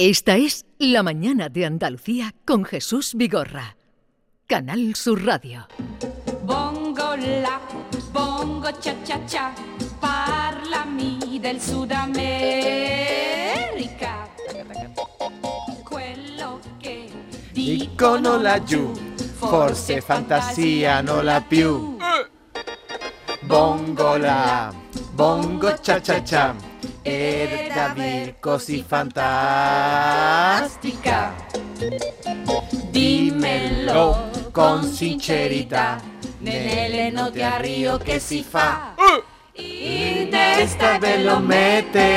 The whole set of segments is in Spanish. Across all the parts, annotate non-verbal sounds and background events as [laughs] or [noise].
Esta es La Mañana de Andalucía con Jesús Vigorra. Canal Sur Radio. Bongo la, bongo cha cha cha, parlami del Sud America. Quello che Dicono laggiù, forse fantasia non la più. Bongo la, bongo cha cha cha, davvero così fantastica. Dimmelo con sincerità, nelle note a Rio che si fa. In testa ve lo mettere,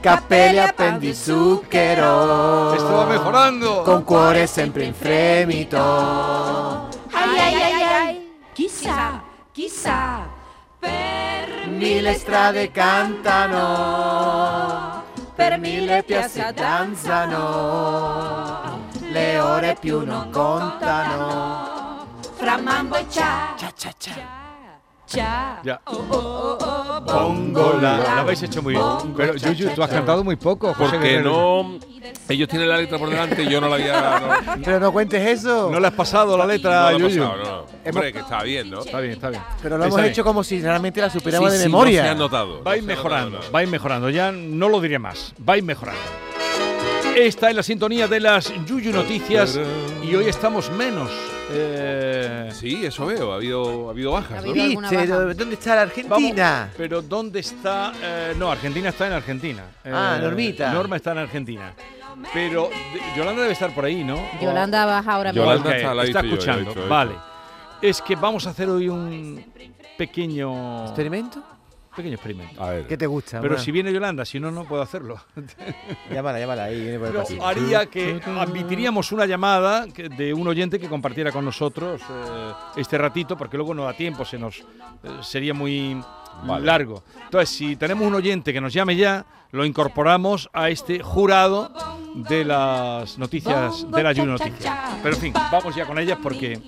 capelli appendi zucchero. Esto va mejorando. Con cuore sempre in fremito. Ai ai ai ai, chissà, chissà, per Mille strade cantano, per mille piazze danzano, le ore più non contano. fra mambo e cha, Cha cha cha. Cha. Ya. Oh, oh, oh, oh, Bongo la. habéis hecho muy bien. Pero Yuyu, tú has cantado muy poco. José Porque no. Ellos tienen la letra por delante y yo no la había. No, Pero no cuentes eso. No le has pasado la letra, no la Yuyu. pasado, no. Hombre, que está bien, ¿no? Está bien, está bien. Pero lo hemos hecho como si realmente la supiéramos Sí, de sí, memoria. No se ha notado. Vais mejorando, vais mejorando. Ya no lo diré más. Vais mejorando. Esta es la sintonía de las Yuyu Noticias y hoy estamos menos. Eh, Sí, eso veo. Ha habido, ha habido bajas, Ha ¿no? ¿Dónde está la Argentina? Vamos, pero ¿dónde está? eh, no, Argentina está en Argentina. Ah, Eh, Normita. Norma está en Argentina. Pero de- Yolanda debe estar por ahí, ¿no? Yolanda baja ahora mismo. Yolanda está, la está yo, la escuchando. vale. Es que vamos a hacer hoy un pequeño ¿Experimento? Pequeño experimento. A ver. ¿Qué te gusta? Pero Bueno, si viene Yolanda, si no, no puedo hacerlo. [laughs] Llámala, llámala ahí. Viene por el Pero pasillo. haría que admitiríamos una llamada que- de un oyente que compartiera con nosotros eh, este ratito, porque luego no da tiempo, se nos eh, sería muy Vale. largo. Entonces, si tenemos un oyente que nos llame ya, lo incorporamos a este jurado de las noticias de la Juno Noticias. Pero en fin, vamos ya con ellas porque.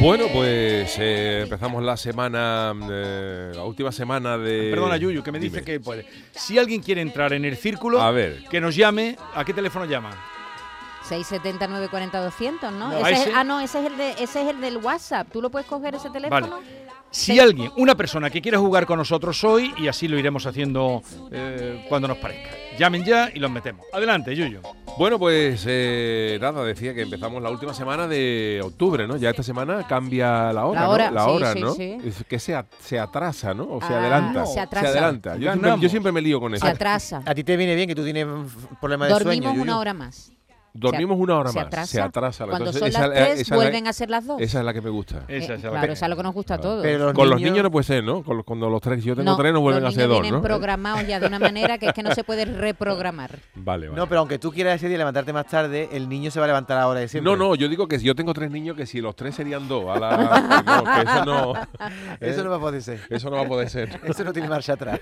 Bueno, pues eh, empezamos la semana, eh, la última semana de. Perdona, Yuyu, que me dice Dime. que puede. Si alguien quiere entrar en el círculo, A ver. que nos llame. ¿A qué teléfono llama? 679 40 200, ¿no? No, Ese es- ah, no, ese es, el de, ese es el del WhatsApp. ¿Tú lo puedes coger ese teléfono? Si alguien, una persona que quiera jugar con nosotros hoy, y así lo iremos haciendo eh, cuando nos parezca. Llamen ya y los metemos. Adelante, Yuyu. Bueno, pues eh, nada, decía que empezamos la última semana de octubre, ¿no? Ya esta semana cambia la hora, La ¿no? hora, La sí, hora, sí, ¿no? sí. Es que se, se atrasa, ¿no? O se Ah, adelanta. se atrasa. adelanta. Yo siempre, Ganamos. yo siempre me lío con eso. Se atrasa. A ti te viene bien que tú tienes problemas de Dormimos sueño. una Yuyu. hora más. Dormimos una hora se más. atrasa. Se atrasa. Cuando Entonces, son esa- las tres, esa es la- vuelven a ser las dos. Esa es la que me gusta. Esa Eh, es la claro, que- eso es lo que nos gusta a todos. Pero los Con los niños no puede ser, ¿no? Con los, cuando los tres, yo tengo tres, no vuelven a ser niños dos, vienen ¿no? programados ya de una manera que es que no se puede reprogramar. [laughs] Vale, vale. No, pero aunque tú quieras ese día levantarte más tarde, el niño se va a levantar ahora de siempre. No, no, yo digo que si yo tengo tres niños, que si los tres serían dos. A la, no, que eso no. [laughs] Eso no va a poder ser. Eso no va a poder ser. [laughs] Eso no tiene marcha atrás.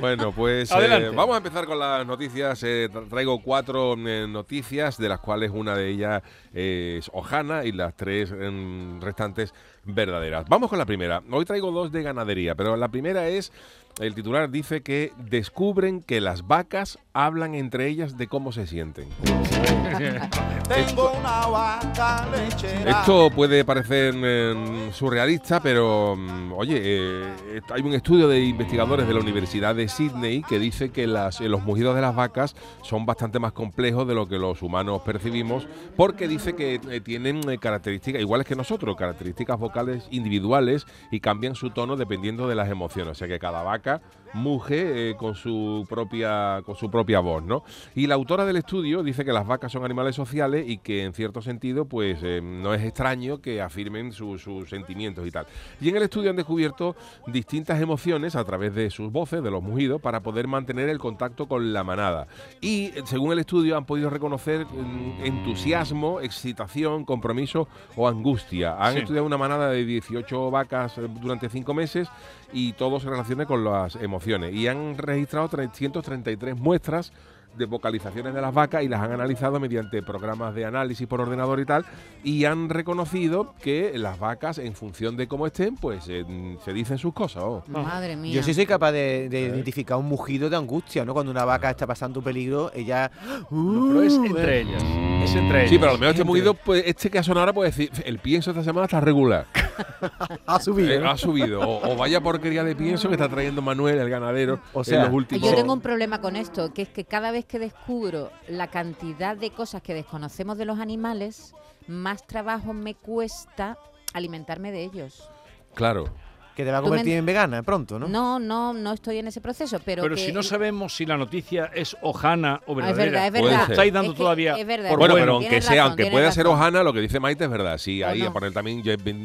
Bueno, pues eh, vamos a empezar con las noticias. Eh, tra- traigo cuatro eh, de las cuales una de ellas es Ojana y las tres em, restantes verdaderas. Vamos con la primera. Hoy traigo dos de ganadería, pero la primera es, el titular dice que descubren que las vacas hablan entre ellas de cómo se sienten. [laughs] Tengo una vaca lechera. Esto puede parecer mm, surrealista, pero mm, oye, eh, hay un estudio de investigadores de la Universidad de Sydney que dice que las, eh, los mugidos de las vacas son bastante más complejos de lo que los humanos percibimos, porque dice que eh, tienen eh, características iguales que nosotros, características vocales individuales y cambian su tono dependiendo de las emociones. O sea que cada vaca muge eh, con su propia con su propia voz, ¿no? Y la autora del estudio dice que las vacas son animales sociales y que en cierto sentido, pues eh, no es extraño que afirmen su- sus sentimientos y tal. Y en el estudio han descubierto distintas emociones a través de sus voces, de los mugidos, para poder mantener el contacto con la manada. Y según el estudio han podido reconocer mm, entusiasmo, excitación, compromiso o angustia. Han Sí. estudiado una manada de 18 vacas eh, durante 5 meses y todo se relaciona con las emociones. Y han registrado 333 muestras de vocalizaciones de las vacas y las han analizado mediante programas de análisis por ordenador y tal, y han reconocido que las vacas, en función de cómo estén, pues eh, se dicen sus cosas. oh. Madre mía. Yo sí soy capaz de, de identificar un mugido de angustia, ¿no? Cuando una vaca está pasando peligro, ella... Pero es entre ellas. Es entre ellas. Sí, pero a lo mejor este mugido, pues, este que ha sonado ahora puede decir, el pienso esta semana está regular. [laughs] ha subido. Eh, ha subido. O, o vaya porquería de pienso que está trayendo Manuel, el ganadero, O sea, en los últimos... Yo tengo un problema con esto, que es que cada vez que descubro la cantidad de cosas que desconocemos de los animales, más trabajo me cuesta alimentarme de ellos. Claro. Que te va a me convertir en vegana pronto, ¿no? No, no, no estoy en ese proceso, pero, Pero que- si no sabemos si la noticia es hojana o Ah, es verdadera. verdad, es Puede verdad. Estáis dando Es que todavía es verdad, por Bueno, bueno. pero aunque sea, razón, aunque pueda ser hojana, lo que dice Maite es verdad. Sí, ¿O ahí no? a poner también,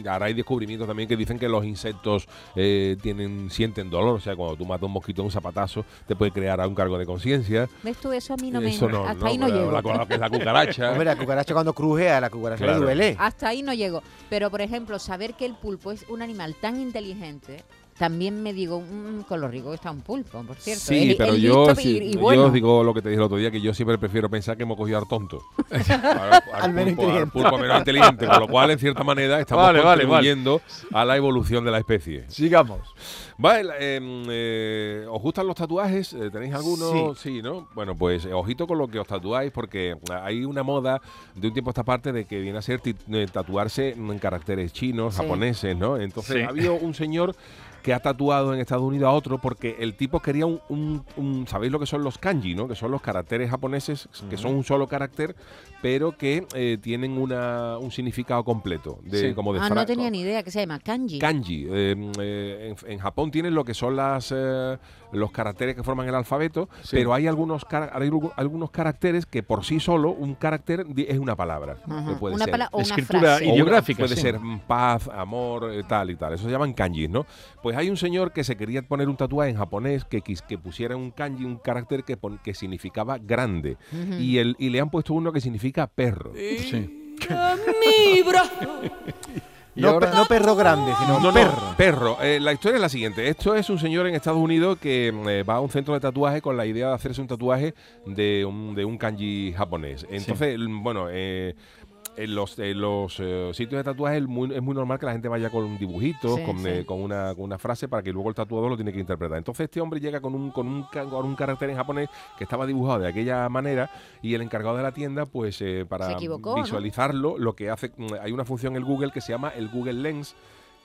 ahora hay descubrimientos también que dicen que los insectos eh, tienen, sienten dolor. O sea, cuando tú matas un mosquito de un zapatazo, te puede crear un cargo de conciencia. ¿Ves tú? Eso a mí no me... Eso no, hasta no, ahí no llego. La, la- es cucaracha. Hombre, la cucaracha cuando cruje a la cucaracha Claro. le duele. Hasta ahí no llego. Pero, por ejemplo, saber que el pulpo es un animal tan inteligente, gente también me digo, "Mm, con lo rico que está un pulpo, por cierto. Sí, pero yo, sí, y, y yo bueno. os digo lo que te dije el otro día, que yo siempre prefiero pensar que hemos cogido al tonto. [laughs] al, Al menos pulpo, al pulpo menos inteligente, con lo cual, en cierta manera, estamos Vale, vale, vale. contribuyendo a la evolución de la especie. Sigamos. Vale, em, eh, ¿os gustan los tatuajes? Eh, ¿Tenéis alguno? Sí. ¿no? Bueno, pues eh, ojito con lo que os tatuáis porque hay una moda de un tiempo a esta parte de que viene a ser tatuarse en caracteres chinos, Sí. japoneses, ¿no? Entonces Sí. ha habido un señor que ha tatuado en Estados Unidos a otro porque el tipo quería un, un- un- ¿sabéis lo que son los kanji, no? Que son los caracteres japoneses que son un solo carácter, pero que eh, tienen una, un significado completo, de, Sí. como de Ah, no tenía ni idea, que se llama kanji. Kanji. eh, eh, en, en Japón tienen lo que son las eh, los caracteres que forman el alfabeto, Sí. pero hay algunos hay algu- algunos caracteres que por sí solo un carácter es una palabra. Que puede Una ser. pala- o una Escritura frase. O una- ideográfica, puede sí. ser mm, paz, amor, eh, tal y tal. Eso se llaman kanjis, ¿no? Pues hay un señor que se quería poner un tatuaje en japonés que, quis- que pusiera un kanji, un carácter que, pon- que significaba grande. Y, el, y le han puesto uno que significa perro. Sí. [laughs] Y No, ahora- pe- no perro grande, sino No, no, perro. perro. Eh, la historia es la siguiente. Esto es un señor en Estados Unidos que mm, eh, va a un centro de tatuaje con la idea de hacerse un tatuaje de un, de un kanji japonés. Entonces, l- bueno, eh, en los, en los eh, sitios de tatuaje es muy, es muy normal que la gente vaya con un dibujito, Sí, con, sí. eh, con una, con una frase para que luego el tatuador lo tiene que interpretar. Entonces este hombre llega con un, con un, con un carácter en japonés que estaba dibujado de aquella manera y el encargado de la tienda, pues eh, para visualizarlo, lo que hace, mm, hay una función en Google que se llama el Google Lens,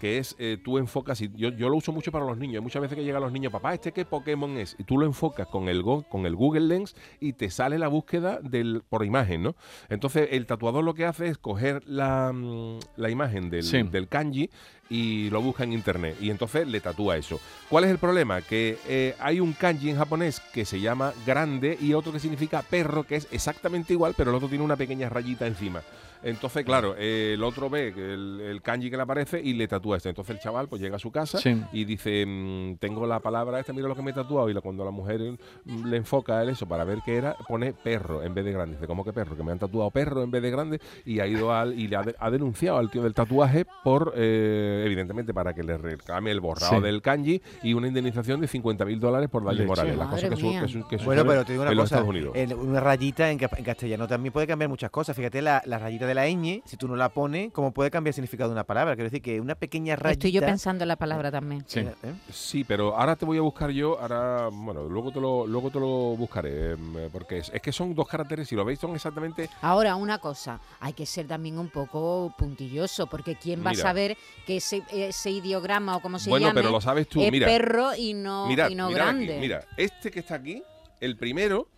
que es eh, tú enfocas, y yo, yo lo uso mucho para los niños, hay muchas veces que llegan los niños, papá, ¿este qué Pokémon es? Y tú lo enfocas con el, go- con el Google Lens y te sale la búsqueda del, por imagen, ¿no? Entonces el tatuador lo que hace es coger la, mm, la imagen del, Sí. del kanji y lo busca en internet y entonces le tatúa eso. ¿Cuál es el problema? Que eh, hay un kanji en japonés que se llama grande y otro que significa perro, que es exactamente igual, pero el otro tiene una pequeña rayita encima. Entonces, claro, eh, el otro ve el, el kanji que le aparece y le tatúa este. Entonces el chaval pues llega a su casa Sí. y dice, mm, tengo la palabra esta, mira lo que me he tatuado. Y la- cuando la mujer mm, le enfoca a él eso para ver qué era, pone perro en vez de grande. Dice, ¿cómo que perro? Que me han tatuado perro en vez de grande. Y ha ido al, y le ha, de- ha denunciado al tío del tatuaje por, eh, evidentemente, para que le reclame el borrado Sí. del kanji y una indemnización de 50 mil dólares por daños Leche. morales. Las cosas que, su- mía. que su- que Bueno, pero te digo una en los cosa, Estados Unidos. en una rayita en, ca- en castellano también puede cambiar muchas cosas. Fíjate, la, la rayita de la ñ, si tú no la pones, ¿cómo puede cambiar el significado de una palabra? Quiero decir que una pequeña rayita... Estoy yo pensando en la palabra también. Sí. ¿eh? Sí, pero ahora te voy a buscar yo, ahora, bueno, luego te lo, luego te lo buscaré, em, porque es, es que son dos caracteres, si lo veis, son exactamente... Ahora, una cosa, hay que ser también un poco puntilloso, porque ¿quién va Mira. a saber que ese, ese ideograma o como se bueno, llame pero lo sabes tú, es mira. perro y no, Mira, y no mirad aquí, grande? mira, este que está aquí, el primero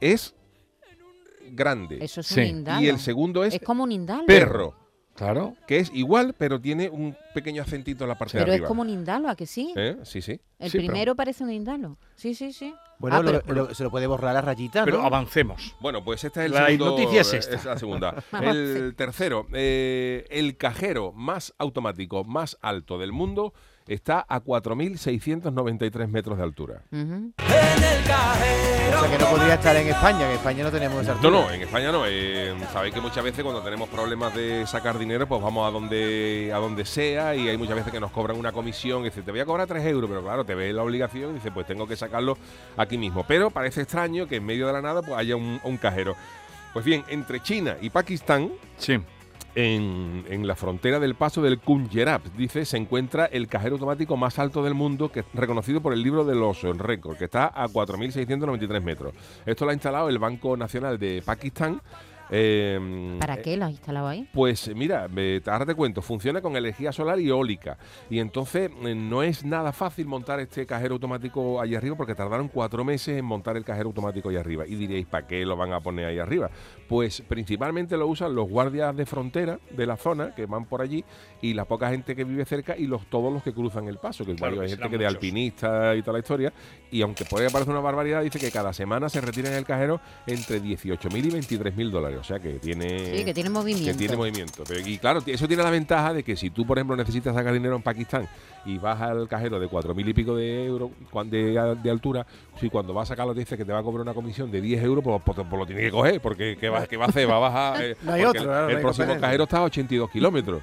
es grande Eso es Sí. un indalo. y el segundo es, es como un indalo. perro, Claro. que es igual, pero tiene un pequeño acentito en la parte Pero de es como un indalo, ¿a que sí? ¿Eh? Sí, sí. El Sí, pero- primero parece un indalo. Sí, sí, sí. Bueno, Ah, lo- pero- lo- se lo puede borrar la rayita, Pero ¿no? avancemos. Bueno, pues esta es el La segundo, noticia es esta. la segunda. [laughs] El tercero, eh, el cajero más automático, más alto del mundo, está a 4.693 metros de altura. Ujú. O sea que no podría estar en España, que en España no tenemos esa No, altura. no, en España no. Eh, Sabéis que muchas veces cuando tenemos problemas de sacar dinero, pues vamos a donde a donde sea y hay muchas veces que nos cobran una comisión y dice, te voy a cobrar 3 euros, pero claro, te ve la obligación y dice, pues tengo que sacarlo aquí mismo. Pero parece extraño que en medio de la nada pues haya un, un cajero. Pues bien, entre China y Pakistán, Sí. En, la frontera del paso del Kunjerab, dice, se encuentra el cajero automático más alto del mundo, que es reconocido por el libro de los récords, que está a 4.693 metros. Esto lo ha instalado el Banco Nacional de Pakistán. Eh, ¿Para qué lo has instalado ahí? pues mira, me- ahora te cuento, funciona con energía solar y eólica. Y entonces eh, no es nada fácil montar este cajero automático ahí arriba porque tardaron cuatro meses en montar el cajero automático ahí arriba. Y diréis, ¿para qué lo van a poner ahí arriba? Pues principalmente lo usan los guardias de frontera de la zona que van por allí y la poca gente que vive cerca y los todos los que cruzan el paso, que Claro, hay que gente que de alpinista y toda la historia. Y aunque puede parecer una barbaridad, dice que cada semana se retiran el cajero entre 18.000 y 23.000 dólares. O sea que tiene Sí, que tiene movimiento. que tiene movimiento. Pero, y claro, eso tiene la ventaja de que si tú, por ejemplo, necesitas sacar dinero en Pakistán y vas al cajero de cuatro mil y pico de euros de, de altura, si cuando vas a sacarlo te dice que te va a cobrar una comisión de 10 euros, pues, pues, pues lo tienes que coger, porque ¿qué va, qué va a hacer? Va a bajar. [laughs] eh, No hay otro, el, próximo cajero está a 82 kilómetros.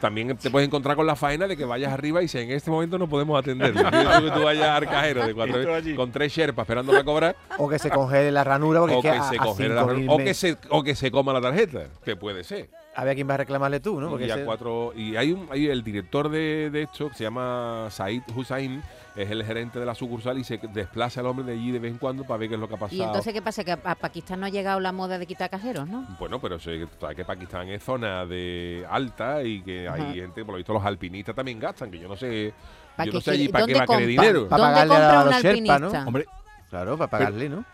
También te puedes encontrar con la faena de que vayas arriba y si en este momento no podemos atender. Que tú vayas al cajero de cuatro- con tres sherpas esperando a cobrar O que se congele la ranura porque o que, que, a, se a congele la- 5.000 o que se o que se coma la tarjeta, que puede ser. A ver a quién va a reclamarle tú, ¿no? Porque y, a ese- cuatro, y hay un hay el director de, de esto que se llama Said Hussain, es el gerente de la sucursal y se desplaza el hombre de allí de vez en cuando para ver qué es lo que ha pasado. Y entonces, ¿qué pasa? Que a a Pakistán no ha llegado la moda de quitar cajeros, ¿no? Bueno, pero sé que- Pakistán es zona de alta y que hay Ajá. gente, por lo visto los alpinistas también gastan, que yo no sé, ¿Pa' yo no sé allí para qué va a querer dinero. Pa' ¿Dónde pagarle a los Sherpa, ¿no? Hombre, Claro, para pagarle, ¿no?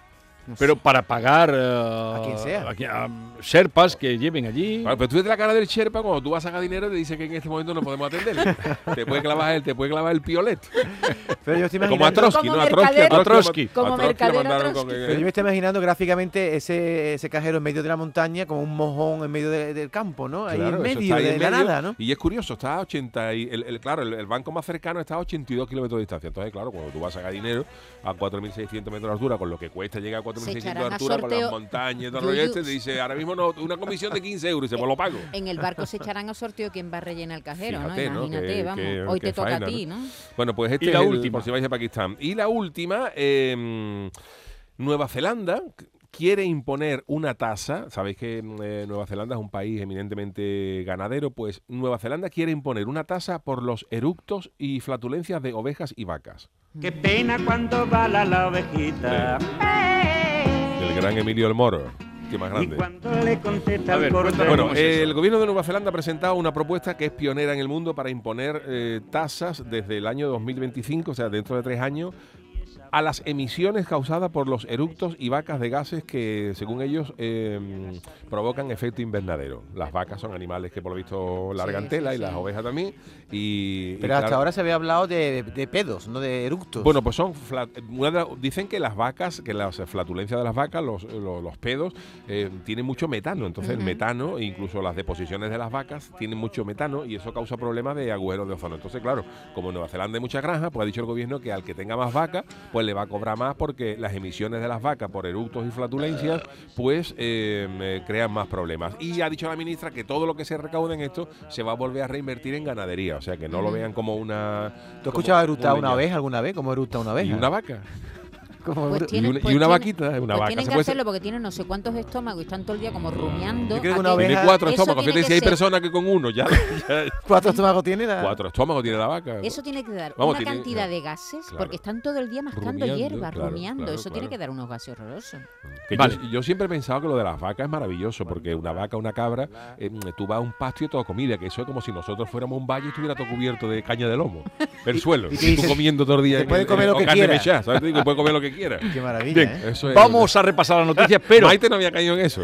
Pero para pagar eh, A quien sea. a, Sherpas que lleven allí. Claro, pero tú ves la cara del Sherpa cuando tú vas a sacar dinero te dice que en este momento no podemos atender. [laughs] te puede clavar el, te puede clavar el piolet. Pero yo estoy Como a imaginando, Trotsky, Como ¿no? A Trotsky, mercadero. a Trotsky. Como a Trotsky lo mercadero mandaron Trotsky. con- pero yo me estoy imaginando gráficamente ese, ese cajero en medio de la montaña como un mojón en medio de- del campo, ¿no? Ahí Claro, en medio ahí de en la medio, nada, ¿no? Y es curioso, está a 80 y el, el- claro, el, el banco más cercano está a 82 kilómetros de distancia. Entonces, claro, cuando tú vas a sacar dinero a 4.600 metros de altura, con lo que cuesta llegar a 4.600 de echarán a altura, con las sorteo. montañas y todo rollo este, te dice, ahora mismo no, una comisión de 15 euros y se pues lo pago. En el barco se echarán a sorteo quién va a rellenar el cajero, Fíjate, ¿no? ¿no? Imagínate, vamos. Hoy te toca faena, a ti, ¿no? Bueno, pues este Y la es el- última. por si vais a Pakistán. Y la última, eh, Nueva Zelanda quiere imponer una tasa. Sabéis que eh, Nueva Zelanda es un país eminentemente ganadero. Pues Nueva Zelanda quiere imponer una tasa por los eructos y flatulencias de ovejas y vacas. Qué pena cuando bala la ovejita. Gran Emilio El Moro. Que más Y grande. A ver. Bueno, el gobierno de Nueva Zelanda ha presentado una propuesta que es pionera en el mundo para imponer eh, tasas desde el año 2025, o sea, dentro de tres años, a las emisiones causadas por los eructos y vacas de gases que, según ellos, eh, provocan efecto invernadero. Las vacas son animales que, por lo visto, largan Sí, tela sí, y las ovejas también. Y, y Pero hasta claro, ahora se había hablado de, de pedos, no de eructos. bueno, pues son flat- dicen que las vacas, que las flatulencias de las vacas, los, los- los pedos, eh, tienen mucho metano. Entonces el Ujú. metano, incluso las deposiciones de las vacas, tienen mucho metano y eso causa problemas de agujeros de ozono. Entonces, claro, como en Nueva Zelanda hay muchas granjas, pues ha dicho el gobierno que al que tenga más vacas, pues le va a cobrar más porque las emisiones de las vacas por eructos y flatulencias, pues eh, crean más problemas. Y ha dicho la ministra que todo lo que se recaude en esto se va a volver a reinvertir en ganadería. O sea, que no lo vean como una... ¿Tú has escuchado eructar un una oveja alguna vez? ¿Cómo eructa una oveja? Y una vaca. ¿Cómo Pues y una, y pues una tiene- vaquita, una Pues vaca. tienen que puede hacerlo porque tienen no sé cuántos estómagos y están todo el día como rumiando. Yo creo que a una que- oveja- Tiene cuatro estómagos. Fíjate si hay personas que con uno ya. [laughs] ya- ¿Cuántos estómagos tiene la...? cuatro estómagos tiene la vaca. Eso tiene que dar Vamos, una tiene- cantidad de gases claro. porque están todo el día mascando Rumiando, hierba, claro, rumiando. claro, Eso claro. tiene que dar unos gases horrorosos. Que Vale. yo, yo siempre he pensado que lo de las vacas es maravilloso, porque una vaca, una cabra, eh, tú vas a un pasto y todo comida, que eso es como si nosotros fuéramos un valle y estuviera todo cubierto de caña de lomo. [laughs] El suelo. y Y, tú dices, comiendo todo el día. te en puede el- comer lo que carne quiera. mechada, ¿sabes? Te digo, puede comer lo que [laughs] quiera. Qué maravilla, Bien, ¿eh? Eso es- Vamos a repasar las noticias, pero Maite no había caído en eso.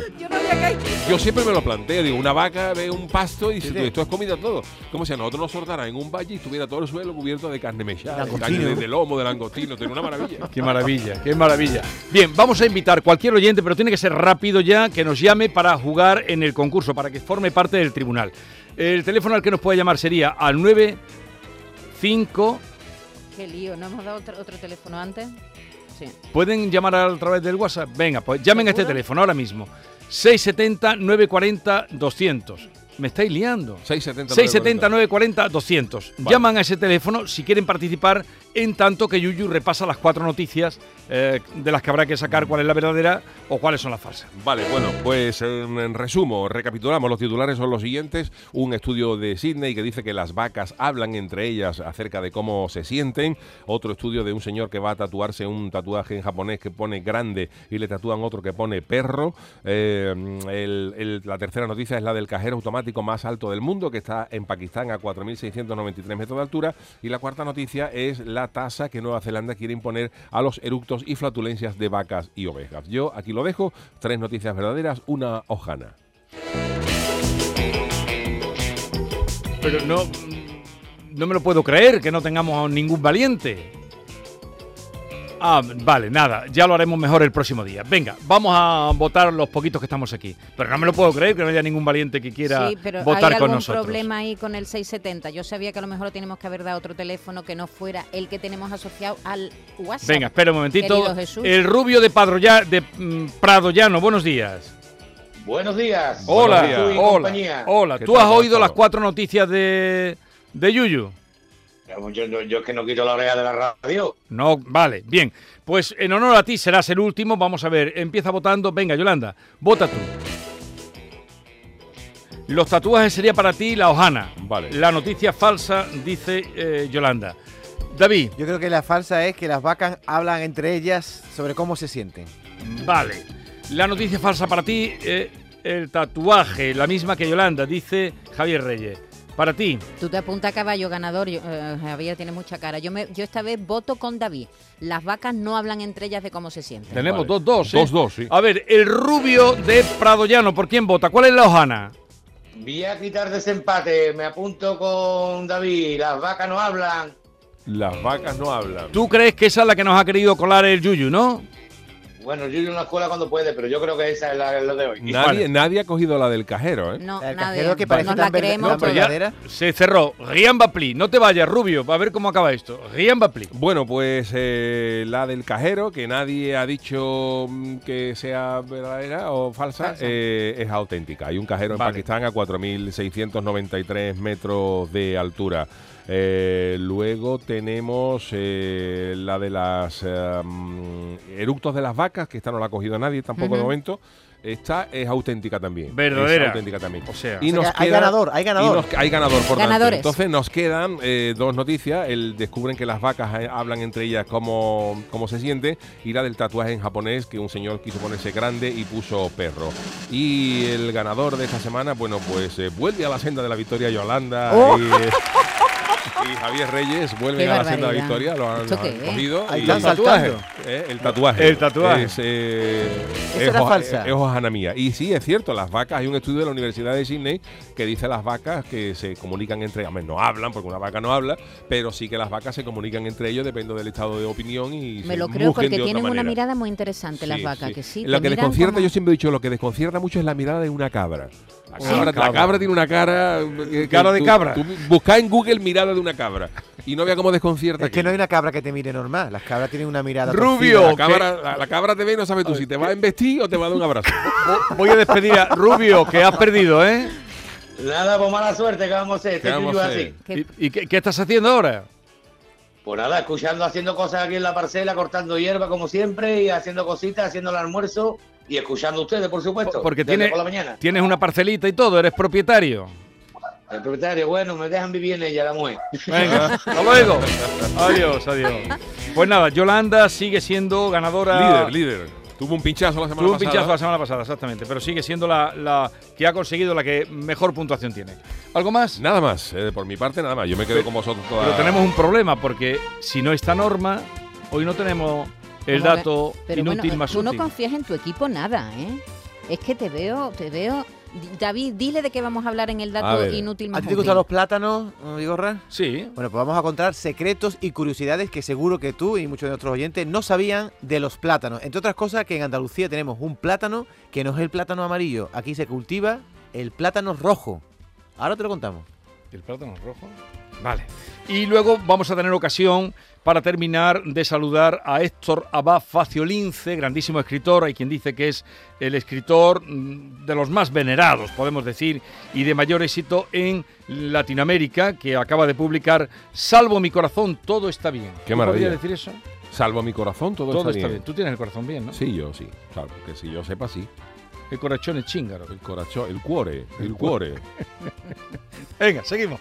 Yo siempre me lo planteo, digo, una vaca ve un pasto y sí. esto es comida todo. Como si a nosotros nos soltaran en un valle y estuviera todo el suelo cubierto de carne mechada, de, carne de, lomo, de langostino, tiene una maravilla. [laughs] Qué maravilla, qué maravilla. Bien, vamos a invitar cualquier oyente, pero tiene que ser rápido ya, que nos llame para jugar en el concurso, para que forme parte del tribunal. El teléfono al que nos puede llamar sería al 5. Qué lío, ¿no hemos dado otro, otro teléfono antes? Sí. ¿Pueden llamar a través del WhatsApp? Venga, pues llamen a este teléfono ahora mismo. 670-940-200. Me estáis liando. 670. 670-940-200. Vale. Llaman a ese teléfono si quieren participar en tanto que Yuyu repasa las cuatro noticias eh, de las que habrá que sacar cuál es la verdadera o cuáles son las falsas. Vale, bueno, pues en, resumo, recapitulamos, los titulares son los siguientes. Un estudio de Sydney que dice que las vacas hablan entre ellas acerca de cómo se sienten. Otro estudio de un señor que va a tatuarse un tatuaje en japonés que pone grande y le tatúan otro que pone perro. Eh, la tercera noticia es la del cajero automático más alto del mundo que está en Pakistán a 4.693 metros de altura. Y la cuarta noticia es la tasa que Nueva Zelanda quiere imponer a los eructos y flatulencias de vacas y ovejas. Yo aquí lo dejo, tres noticias verdaderas, una hojana. Pero no, no me lo puedo creer que no tengamos ningún valiente. Ah, vale, nada, ya lo haremos mejor el próximo día. Venga, vamos a votar los poquitos que estamos aquí. Pero no me lo puedo creer que no haya ningún valiente que quiera Sí, pero votar hay con algún nosotros. problema ahí con el 670. Yo sabía que a lo mejor tenemos que haber dado otro teléfono que no fuera el que tenemos asociado al WhatsApp. Venga, espera un momentito. El rubio de, Padroya- de mm, Prado Llano, buenos días. Buenos días. Hola, Buenos días. Hola, compañía. hola. ¿Qué ¿Tú tal, has oído las cuatro noticias de, de Yuyu? Yo, yo- yo es que no quito la oreja de la radio. No, vale, bien. Pues en honor a ti serás el último. Vamos a ver, empieza votando. Venga, Yolanda, vota tú. Los tatuajes sería para ti la hojana. Vale. La noticia falsa, dice eh, Yolanda. David, Yo creo que la falsa es que las vacas hablan entre ellas sobre cómo se sienten. vale. La noticia falsa para ti, eh, el tatuaje, la misma que Yolanda, dice Javier Reyes. Para ti, Tú te apuntas a caballo ganador. yo- eh, Javier tiene mucha cara. Yo, me, yo esta vez voto con David. Las vacas no hablan entre ellas de cómo se sienten. tenemos Vale. dos, dos, ¿eh? Dos, dos, sí. A ver, el rubio de Prado Llano, ¿por quién vota? ¿Cuál es la hojana? Voy a quitar desempate. Me apunto con David. Las vacas no hablan. Las vacas no hablan. ¿Tú crees que esa es la que nos ha querido colar el Yuyu, no? Bueno, yo en la escuela cuando puede, pero yo creo que esa es la, la de hoy. Nadie, nadie ha cogido la del cajero, ¿eh? No, El nadie. cajero que parece Nos la creemos no, pero todos. ya- ¿Verdadera? Se cerró. Rian Bapli, no te vayas, Rubio, a ver cómo acaba esto. Rian Bapli. Bueno, pues eh, la del cajero, que nadie ha dicho mm, que sea verdadera o falsa, Falsa. eh, es auténtica. Hay un cajero Vale. en Pakistán a 4.693 metros de altura. Eh, luego tenemos eh, la de las eh, mm, eructos de las vacas, que esta no la ha cogido nadie tampoco de Ujú. momento. Esta es auténtica también. Verdadera. Es auténtica también. O sea, Y O sea, nos que hay queda- ganador, hay ganador. y nos- hay ganador, por tanto. Ganadores. Entonces nos quedan eh, dos noticias. El descubren que las vacas eh, hablan entre ellas cómo, cómo se siente y la del tatuaje en japonés que un señor quiso ponerse grande y puso perro. Y el ganador de esta semana, bueno, pues eh, vuelve a la senda de la victoria Yolanda Oh. y, eh, [laughs] y Javier Reyes vuelven Qué a la senda de victoria. Lo han, ¿Esto lo han cogido. Ahí y- están saltando. Eh, el tatuaje. El tatuaje. Es, eh, Esa es era falsa. es hojana mía. Y sí, es cierto, las vacas, hay un estudio de la Universidad de Sydney que dice las vacas que se comunican entre ellas. No hablan, porque una vaca no habla, pero sí que las vacas se comunican entre ellos, depende del estado de opinión y Me se lo creo porque tienen una manera. mirada muy interesante las vacas, sí. que sí. Lo que desconcierta, como- yo siempre he dicho, lo que desconcierta mucho es la mirada de una cabra. La Sí. cabra, la Cabra. cabra tiene una cara. eh, Cara de tú- cabra. Tú buscá en Google mirada de una cabra y no vea cómo desconcierta. Es que no hay una cabra que te mire normal. Las cabras tienen una mirada. Rubio. La cabra, la, la cabra te ve y no sabes tú si te va a embestir o te va a dar un abrazo. voy a despedir a Rubio, que has perdido, ¿eh? Nada, pues mala suerte, ¿qué vamos a hacer? ¿Qué Este vamos a hacer? así. que- ¿Y, y qué, qué estás haciendo ahora? Pues nada, escuchando, haciendo cosas aquí en la parcela, cortando hierba como siempre y haciendo cositas, haciendo el almuerzo y escuchando a ustedes, por supuesto. Porque desde tiene, por la mañana. tienes una parcelita y todo, eres propietario. El propietario, bueno, me dejan vivir en ella, la mujer. Venga, [laughs] hasta luego. Adiós, adiós. Pues nada, Yolanda sigue siendo ganadora. líder, líder. Tuvo un pinchazo la semana Tuvo un pasada. pinchazo la semana pasada, exactamente, pero sigue siendo la, la que ha conseguido la que mejor puntuación tiene. ¿Algo más? Nada más, eh, por mi parte nada más. Yo me quedo con vosotros toda Pero tenemos un problema porque si no está Norma, hoy no tenemos el a ver. dato Pero inútil bueno, más tú no útil. confías en tu equipo nada, ¿eh? Es que te veo, te veo. David, dile de qué vamos a hablar en el A dato inútil ¿A más ti te gustan los plátanos, Vigorra? Sí. Bueno, pues vamos a contar secretos y curiosidades que seguro que tú y muchos de nuestros oyentes no sabían de los plátanos. Entre otras cosas, que en Andalucía tenemos un plátano que no es el plátano amarillo. Aquí se cultiva el plátano rojo. Ahora te lo contamos. ¿El plátano rojo? Vale. Y luego vamos a tener ocasión para terminar de saludar a Héctor Abad Faciolince, grandísimo escritor, hay quien dice que es el escritor mm, de los más venerados, podemos decir, y de mayor éxito en Latinoamérica, que acaba de publicar Salvo mi corazón, todo está bien. Qué ¿Tú maravilla. podrías decir eso? Salvo mi corazón, todo, Todo, está, está bien. bien. Tú tienes el corazón bien, ¿no? Sí, yo sí. Claro, que si yo sepa, sí. El corazón es chíngaro. El corazón, el cuore, el cuore. [laughs] Venga, seguimos.